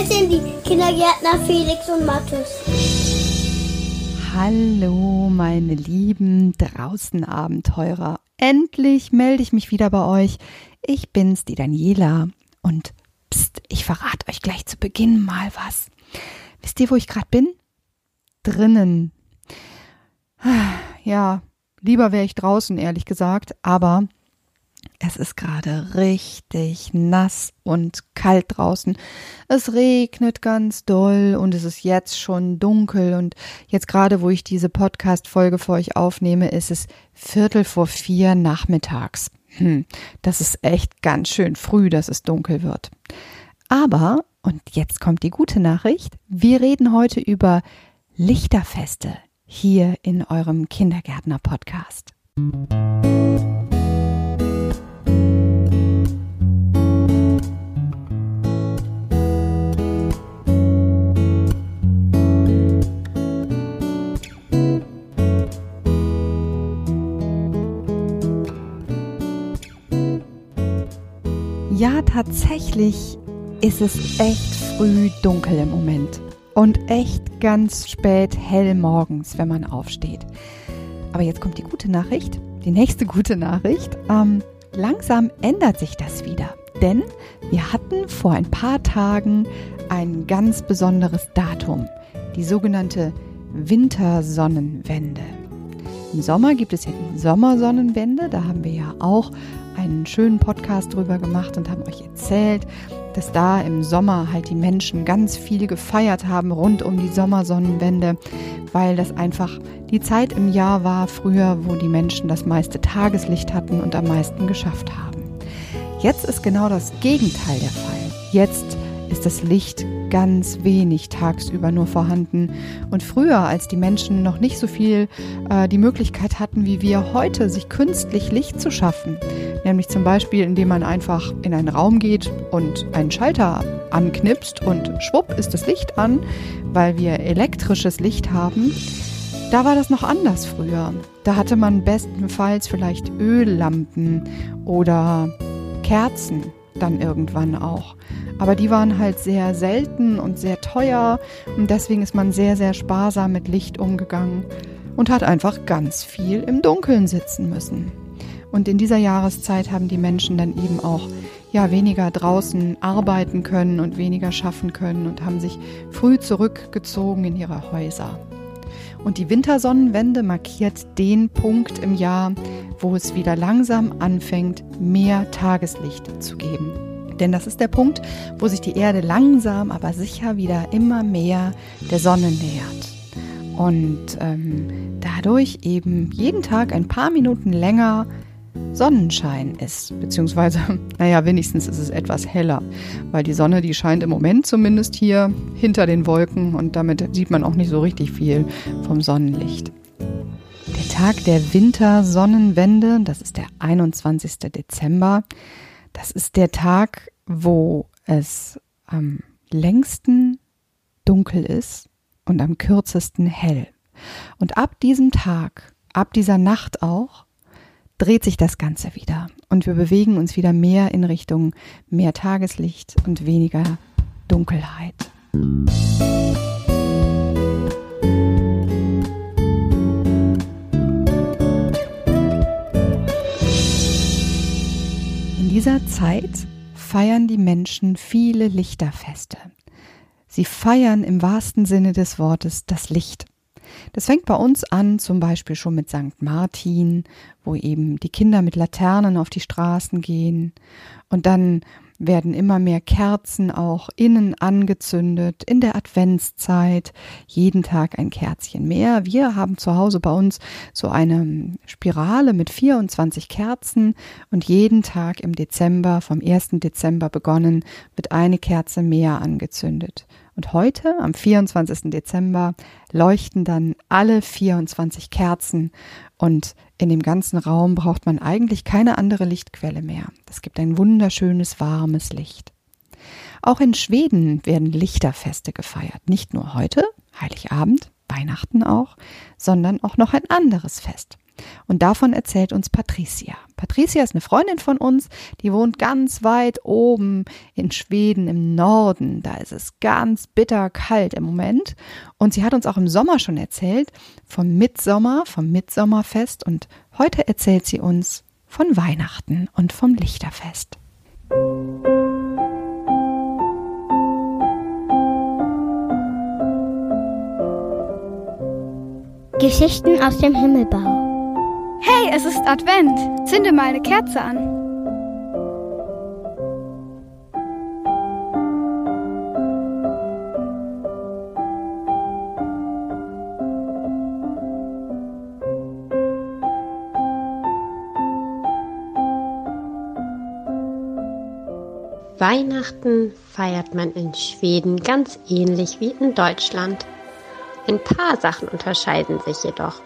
Wir sind die Kindergärtner Felix und Matthäus. Hallo, meine lieben Draußenabenteurer. Endlich melde ich mich wieder bei euch. Ich bin's, die Daniela. Und pst, ich verrate euch gleich zu Beginn mal was. Wisst ihr, wo ich gerade bin? Drinnen. Ja, lieber wäre ich draußen, ehrlich gesagt, aber es ist gerade richtig nass und kalt draußen. Es regnet ganz doll und es ist jetzt schon dunkel und jetzt gerade, wo ich diese Podcast-Folge für euch aufnehme, ist es Viertel vor vier nachmittags. Hm, das ist echt ganz schön früh, dass es dunkel wird. Aber, und jetzt kommt die gute Nachricht, wir reden heute über Lichterfeste hier in eurem Kindergärtner-Podcast. Ja, tatsächlich ist es echt früh dunkel im Moment und echt ganz spät hell morgens, wenn man aufsteht. Aber jetzt kommt die gute Nachricht, die nächste gute Nachricht. Ähm, langsam ändert sich das wieder, denn wir hatten vor ein paar Tagen ein ganz besonderes Datum, die sogenannte Wintersonnenwende. Im Sommer gibt es ja die Sommersonnenwende, da haben wir ja auch einen schönen Podcast drüber gemacht und haben euch erzählt, dass da im Sommer halt die Menschen ganz viel gefeiert haben rund um die Sommersonnenwende, weil das einfach die Zeit im Jahr war früher, wo die Menschen das meiste Tageslicht hatten und am meisten geschafft haben. Jetzt ist genau das Gegenteil der Fall. Jetzt ist das Licht ganz wenig tagsüber nur vorhanden. Und früher, als die Menschen noch nicht so viel äh, die Möglichkeit hatten wie wir heute, sich künstlich Licht zu schaffen, nämlich zum Beispiel, indem man einfach in einen Raum geht und einen Schalter anknipst und schwupp ist das Licht an, weil wir elektrisches Licht haben. Da war das noch anders früher. Da hatte man bestenfalls vielleicht Öllampen oder Kerzen dann irgendwann auch. Aber die waren halt sehr selten und sehr teuer und deswegen ist man sehr, sehr sparsam mit Licht umgegangen und hat einfach ganz viel im Dunkeln sitzen müssen. Und in dieser Jahreszeit haben die Menschen dann eben auch ja weniger draußen arbeiten können und weniger schaffen können und haben sich früh zurückgezogen in ihre Häuser. Und die Wintersonnenwende markiert den Punkt im Jahr, wo es wieder langsam anfängt, mehr Tageslicht zu geben. Denn das ist der Punkt, wo sich die Erde langsam, aber sicher wieder immer mehr der Sonne nähert. Und ähm, dadurch eben jeden Tag ein paar Minuten länger Sonnenschein ist, beziehungsweise, naja, wenigstens ist es etwas heller, weil die Sonne, die scheint im Moment zumindest hier hinter den Wolken und damit sieht man auch nicht so richtig viel vom Sonnenlicht. Der Tag der Wintersonnenwende, das ist der 21. Dezember, das ist der Tag, wo es am längsten dunkel ist und am kürzesten hell. Und ab diesem Tag, ab dieser Nacht auch, dreht sich das Ganze wieder und wir bewegen uns wieder mehr in Richtung mehr Tageslicht und weniger Dunkelheit. Dieser Zeit feiern die Menschen viele Lichterfeste. Sie feiern im wahrsten Sinne des Wortes das Licht. Das fängt bei uns an, zum Beispiel schon mit St. Martin, wo eben die Kinder mit Laternen auf die Straßen gehen. Und dann werden immer mehr Kerzen auch innen angezündet in der Adventszeit. Jeden Tag ein Kerzchen mehr. Wir haben zu Hause bei uns so eine Spirale mit 24 Kerzen und jeden Tag im Dezember, vom 1. Dezember begonnen, wird eine Kerze mehr angezündet. Und heute, am 24. Dezember, leuchten dann alle 24 Kerzen und in dem ganzen Raum braucht man eigentlich keine andere Lichtquelle mehr. Es gibt ein wunderschönes, warmes Licht. Auch in Schweden werden Lichterfeste gefeiert. Nicht nur heute, Heiligabend, Weihnachten auch, sondern auch noch ein anderes Fest. Und davon erzählt uns Patricia. Patricia ist eine Freundin von uns, die wohnt ganz weit oben in Schweden im Norden. Da ist es ganz bitter kalt im Moment. Und sie hat uns auch im Sommer schon erzählt vom Mitsommer, vom Mitsommerfest. Und heute erzählt sie uns von Weihnachten und vom Lichterfest. Geschichten aus dem Himmelbau. Hey, es ist Advent. Zünde mal eine Kerze an. Weihnachten feiert man in Schweden ganz ähnlich wie in Deutschland. Ein paar Sachen unterscheiden sich jedoch.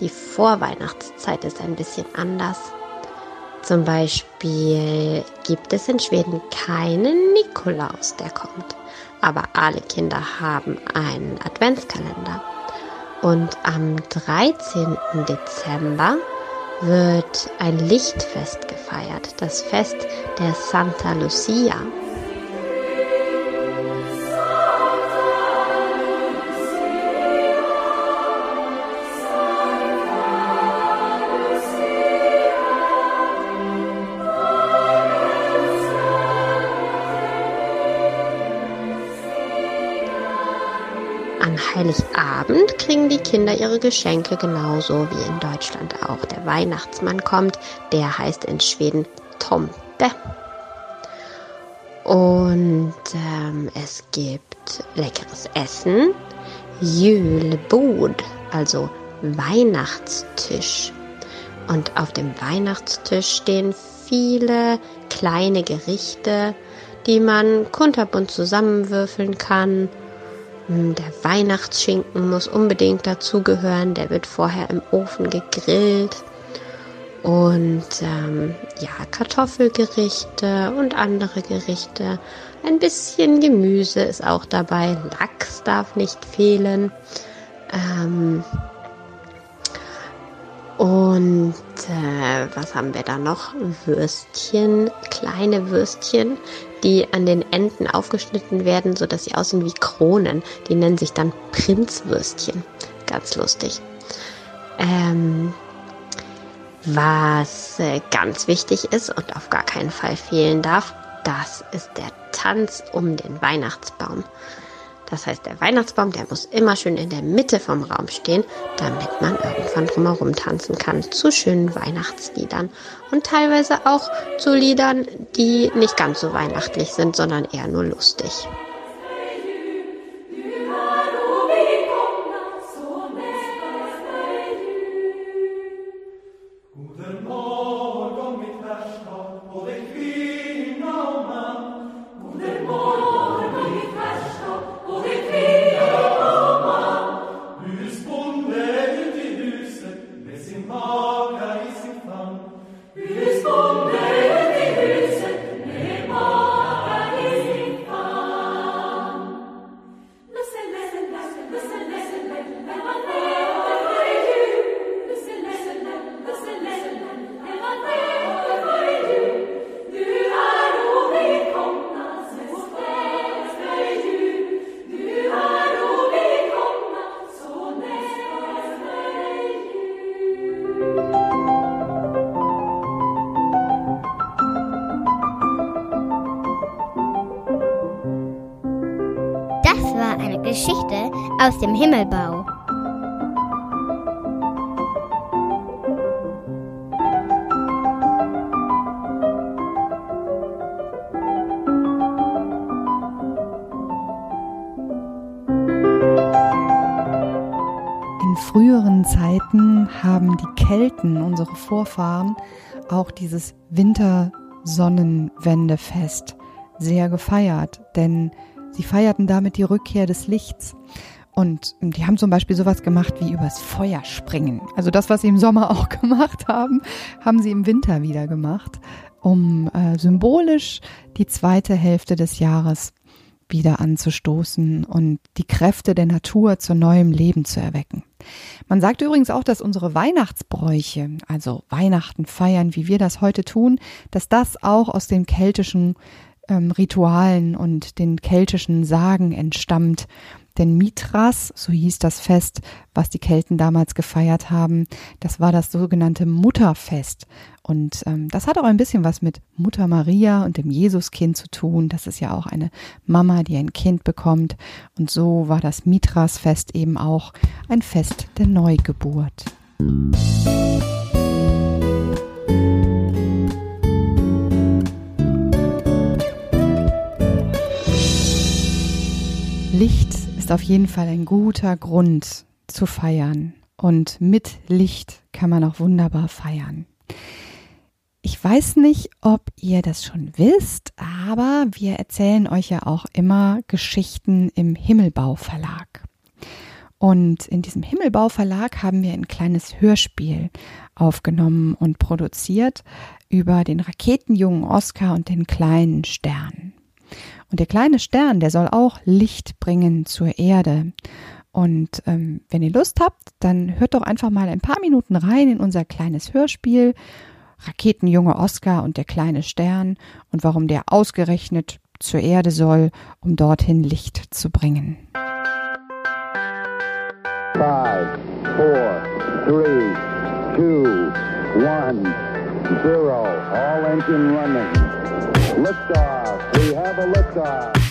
Die Vorweihnachtszeit ist ein bisschen anders. Zum Beispiel gibt es in Schweden keinen Nikolaus, der kommt. Aber alle Kinder haben einen Adventskalender. Und am 13. Dezember wird ein Lichtfest gefeiert, das Fest der Santa Lucia. Kriegen die Kinder ihre Geschenke genauso wie in Deutschland auch. Der Weihnachtsmann kommt, der heißt in Schweden Tomte. Und ähm, es gibt leckeres Essen, Julbord, also Weihnachtstisch. Und auf dem Weihnachtstisch stehen viele kleine Gerichte, die man kunterbunt zusammenwürfeln kann der Weihnachtsschinken muss unbedingt dazugehören. Der wird vorher im Ofen gegrillt. Und ähm, ja, Kartoffelgerichte und andere Gerichte. Ein bisschen Gemüse ist auch dabei. Lachs darf nicht fehlen. Ähm, und äh, was haben wir da noch? Würstchen, kleine Würstchen, die an den Enden aufgeschnitten werden, sodass sie aussehen wie Kronen. Die nennen sich dann Prinzwürstchen. Ganz lustig. Ähm, was äh, ganz wichtig ist und auf gar keinen Fall fehlen darf, das ist der Tanz um den Weihnachtsbaum. Das heißt, der Weihnachtsbaum, der muss immer schön in der Mitte vom Raum stehen, damit man irgendwann drumherum tanzen kann zu schönen Weihnachtsliedern und teilweise auch zu Liedern, die nicht ganz so weihnachtlich sind, sondern eher nur lustig. Aus dem Himmelbau. In früheren Zeiten haben die Kelten, unsere Vorfahren, auch dieses Wintersonnenwendefest sehr gefeiert, denn sie feierten damit die Rückkehr des Lichts. Und die haben zum Beispiel sowas gemacht wie übers Feuer springen. Also das, was sie im Sommer auch gemacht haben, haben sie im Winter wieder gemacht, um äh, symbolisch die zweite Hälfte des Jahres wieder anzustoßen und die Kräfte der Natur zu neuem Leben zu erwecken. Man sagt übrigens auch, dass unsere Weihnachtsbräuche, also Weihnachten feiern, wie wir das heute tun, dass das auch aus den keltischen ähm, Ritualen und den keltischen Sagen entstammt. Denn Mithras, so hieß das Fest, was die Kelten damals gefeiert haben, das war das sogenannte Mutterfest. Und ähm, das hat auch ein bisschen was mit Mutter Maria und dem Jesuskind zu tun. Das ist ja auch eine Mama, die ein Kind bekommt. Und so war das Mithras-Fest eben auch ein Fest der Neugeburt. Licht ist auf jeden Fall ein guter Grund zu feiern. Und mit Licht kann man auch wunderbar feiern. Ich weiß nicht, ob ihr das schon wisst, aber wir erzählen euch ja auch immer Geschichten im Himmelbau Verlag. Und in diesem Himmelbau Verlag haben wir ein kleines Hörspiel aufgenommen und produziert über den Raketenjungen Oskar und den kleinen Stern. Und der kleine Stern, der soll auch Licht bringen zur Erde. Und ähm, wenn ihr Lust habt, dann hört doch einfach mal ein paar Minuten rein in unser kleines Hörspiel Raketenjunge Oskar und der kleine Stern und warum der ausgerechnet zur Erde soll, um dorthin Licht zu bringen. Five, four, three, two, one, zero. All engine running. Liftoff. We have a liftoff.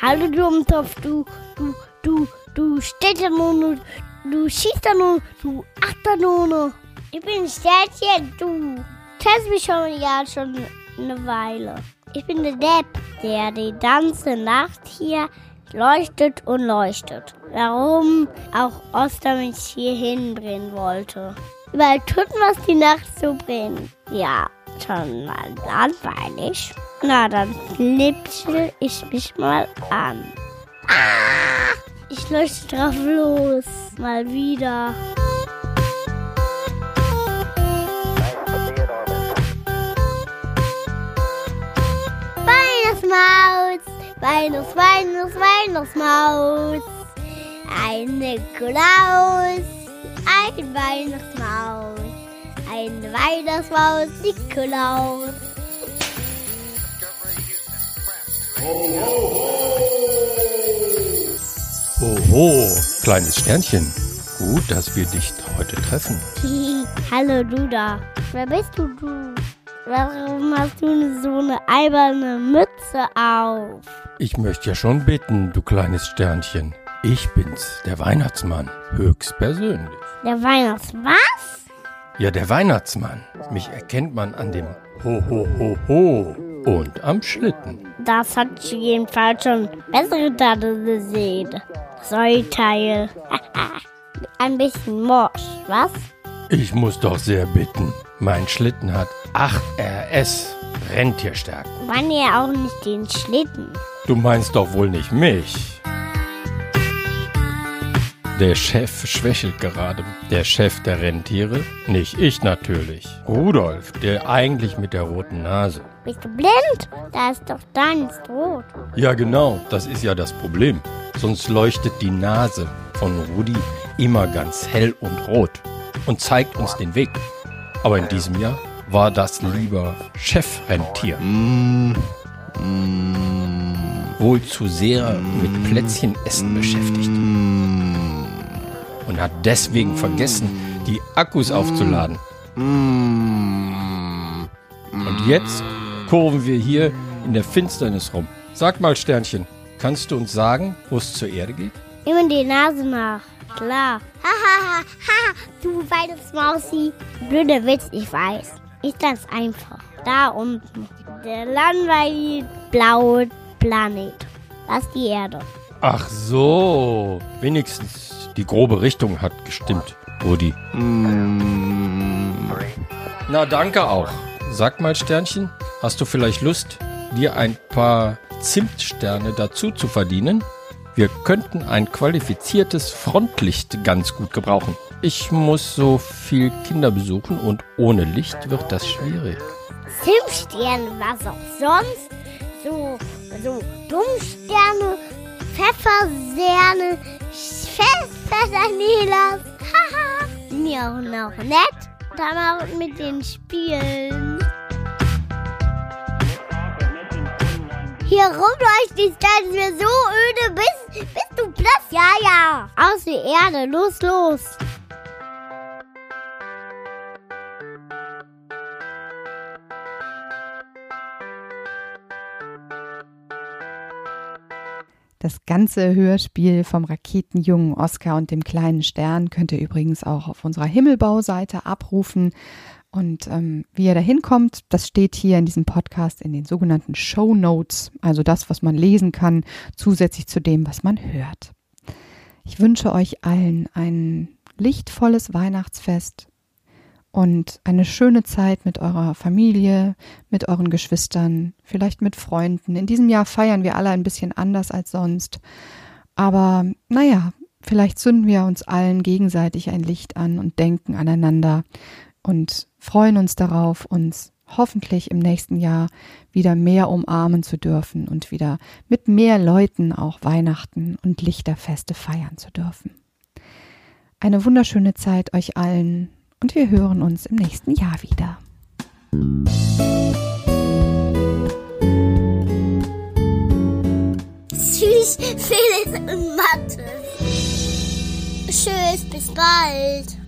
Hallo Dummtopf, du, du, du, du Städternono, du Schießernono, du Achternono. Ich bin Sternchen, du kennst mich schon ja schon eine Weile. Ich bin der Depp, der die ganze Nacht hier leuchtet und leuchtet. Warum auch Oster mich hier hinbringen wollte. Überall tut was die Nacht so brennt. Ja, schon mal langweilig. Na, dann knipsel ich mich mal an. Ah! Ich leuchte drauf los. Mal wieder. Weihnachtsmaus, Weihnachts, Weihnachts, Weihnachtsmaus. Ein Nikolaus, ein Weihnachtsmaus. Ein Weihnachtsmaus, Nikolaus. Ho, ho, ho! Oho, kleines Sternchen. Gut, dass wir dich heute treffen. Hallo du da. Wer bist du, du? Warum hast du so eine alberne Mütze auf? Ich möchte ja schon bitten, du kleines Sternchen. Ich bin's, der Weihnachtsmann, höchstpersönlich. Der Weihnachtsmann? Was? Ja, der Weihnachtsmann. Mich erkennt man an dem Ho, Ho, Ho, Ho und am Schlitten. Das hat jedenfalls schon bessere Tage gesehen. Säuteil. Ein bisschen morsch, was? Ich muss doch sehr bitten. Mein Schlitten hat 8 RS Rentierstärken. Mann ja auch nicht den Schlitten. Du meinst doch wohl nicht mich. Der Chef schwächelt gerade. Der Chef der Rentiere? Nicht ich natürlich. Rudolf, der eigentlich mit der roten Nase. Bist du blind? Da ist doch deins rot. Ja, genau. Das ist ja das Problem. Sonst leuchtet die Nase von Rudi immer ganz hell und rot und zeigt uns den Weg. Aber in diesem Jahr war das lieber Chefrentier. Wohl zu sehr mit Plätzchenessen beschäftigt. Mm. Und hat deswegen vergessen, die Akkus aufzuladen. Und jetzt kurven wir hier in der Finsternis rum. Sag mal, Sternchen, kannst du uns sagen, wo es zur Erde geht? Immer die Nase nach. Klar. Hahaha, ha, du Weihnachtsmausi. Blöder Witz, ich weiß. Ist ganz einfach. Da unten. Der langweilige blaue Planet. Das ist die Erde. Ach so. Wenigstens die grobe Richtung hat gestimmt, Rudi. Na, danke auch. Sag mal, Sternchen, hast du vielleicht Lust, dir ein paar Zimtsterne dazu zu verdienen? Wir könnten ein qualifiziertes Frontlicht ganz gut gebrauchen. Ich muss so viel Kinder besuchen und ohne Licht wird das schwierig. Zimtsterne, was auch sonst. So, so Dummsterne, Pfefferserne, Pfeffersanelas. Haha. Sind ja auch noch nett. Dann auch mit den Spielen. Hier rumleuchtet die Stadt mir so öde. Bist, blass? Ja, ja. Aus der Erde. Los, los. Das ganze Hörspiel vom Raketenjungen Oscar und dem kleinen Stern könnt ihr übrigens auch auf unserer Himmelbauseite abrufen. Und ähm, wie ihr da hinkommt, das steht hier in diesem Podcast in den sogenannten Show Notes, also das, was man lesen kann, zusätzlich zu dem, was man hört. Ich wünsche euch allen ein lichtvolles Weihnachtsfest und eine schöne Zeit mit eurer Familie, mit euren Geschwistern, vielleicht mit Freunden. In diesem Jahr feiern wir alle ein bisschen anders als sonst. Aber naja, vielleicht zünden wir uns allen gegenseitig ein Licht an und denken aneinander und freuen uns darauf, uns hoffentlich im nächsten Jahr wieder mehr umarmen zu dürfen und wieder mit mehr Leuten auch Weihnachten und Lichterfeste feiern zu dürfen. Eine wunderschöne Zeit euch allen und wir hören uns im nächsten Jahr wieder. Tschüss, Felix und Mathe. Tschüss, bis bald.